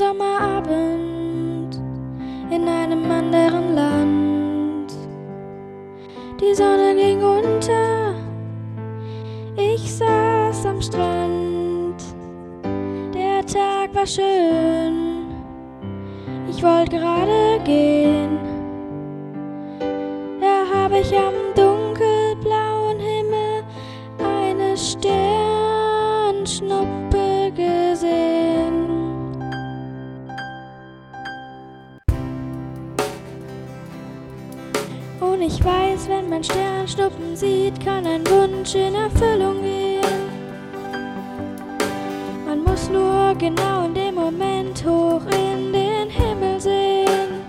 Sommerabend in einem anderen Land. Die Sonne ging unter, ich saß am Strand. Der Tag war schön, ich wollte gerade gehen. Da habe ich am dunkelblauen Himmel eine Sternschnuppe Und ich weiß, wenn man Sternschnuppen sieht, kann ein Wunsch in Erfüllung gehen. Man muss nur genau in dem Moment hoch in den Himmel sehen.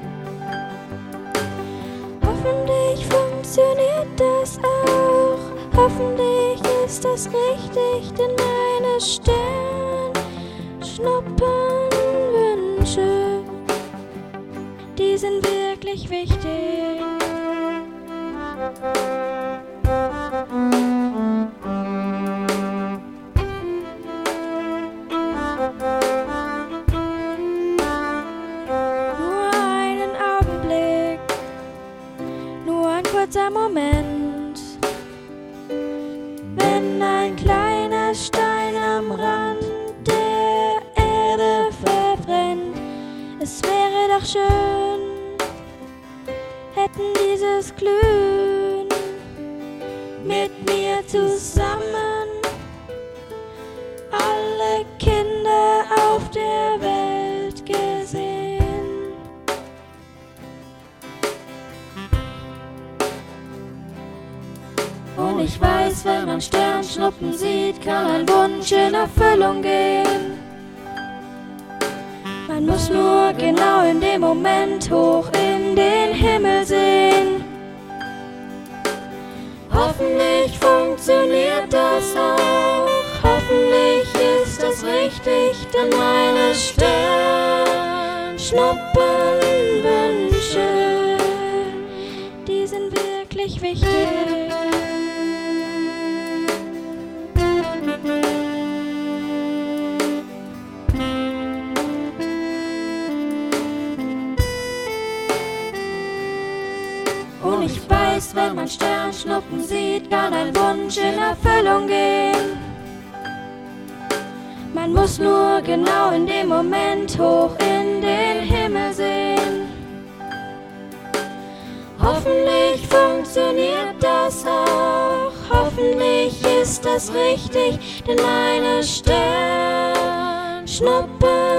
Hoffentlich funktioniert das auch. Hoffentlich ist das richtig, denn meine Sternschnuppenwünsche, die sind wirklich wichtig. Es wäre doch schön, hätten dieses Glühen mit mir zusammen alle Kinder auf der Welt gesehen. Und ich weiß, wenn man Sternschnuppen sieht, kann ein Wunsch in Erfüllung gehen. Man muss nur genau in dem Moment hoch in den Himmel sehen. Hoffentlich funktioniert das auch. Hoffentlich ist das richtig, denn meine Sternschnuppenwünsche, die sind wirklich wichtig. Und ich weiß, wenn man Sternschnuppen sieht, kann ein Wunsch in Erfüllung gehen. Man muss nur genau in dem Moment hoch in den Himmel sehen. Hoffentlich funktioniert das auch. Hoffentlich ist das richtig, denn meine Sternschnuppenwünsche,